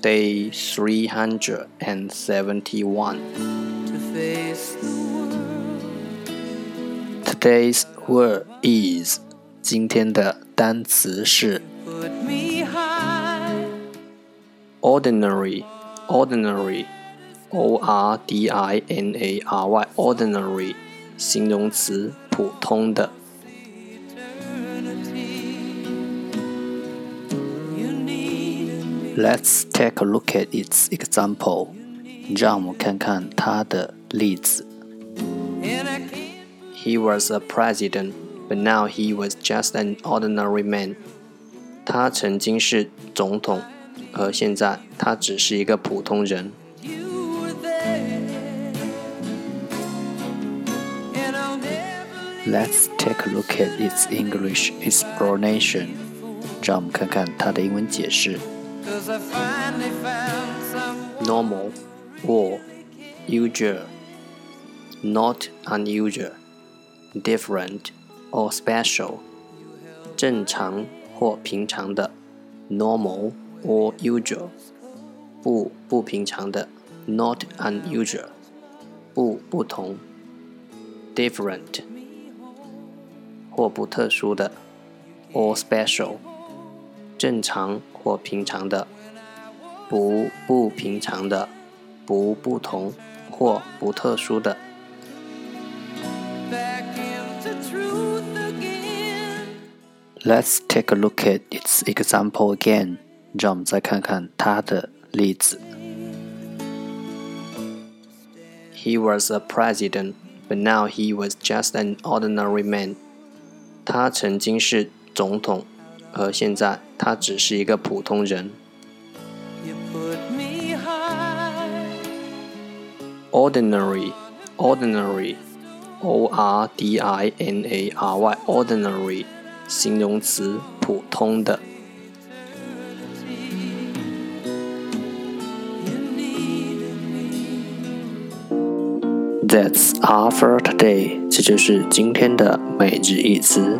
Day three hundred and seventy-one. Today's word is 今天的单词是 ordinary, ordinary, o r d i n a r y, ordinary 形容词普通的。 Let's take a look at its example. 让我们看看它的例子。He was a president, but now he was just an ordinary man. 他曾经是总统，而现在他只是一个普通人。Let's take a look at its English explanation. 让我们看看它的英文解释。 normal or usual, not unusual, different or special, 正常或平常的 normal or usual, 不不平常的 not unusual, 不不同 different 或不特殊的 or special 正常 或平常的，不不平常的，不不同或不特殊的。Let's take a look at its example again。让我们再看看它的例子。He was a president, but now he was just an ordinary man。他曾经是总统。 而现在，他只是一个普通人。Ordinary, ordinary, o r d i n a r y, ordinary，形容词，普通的。That's all for today，这就是今天的每日一词。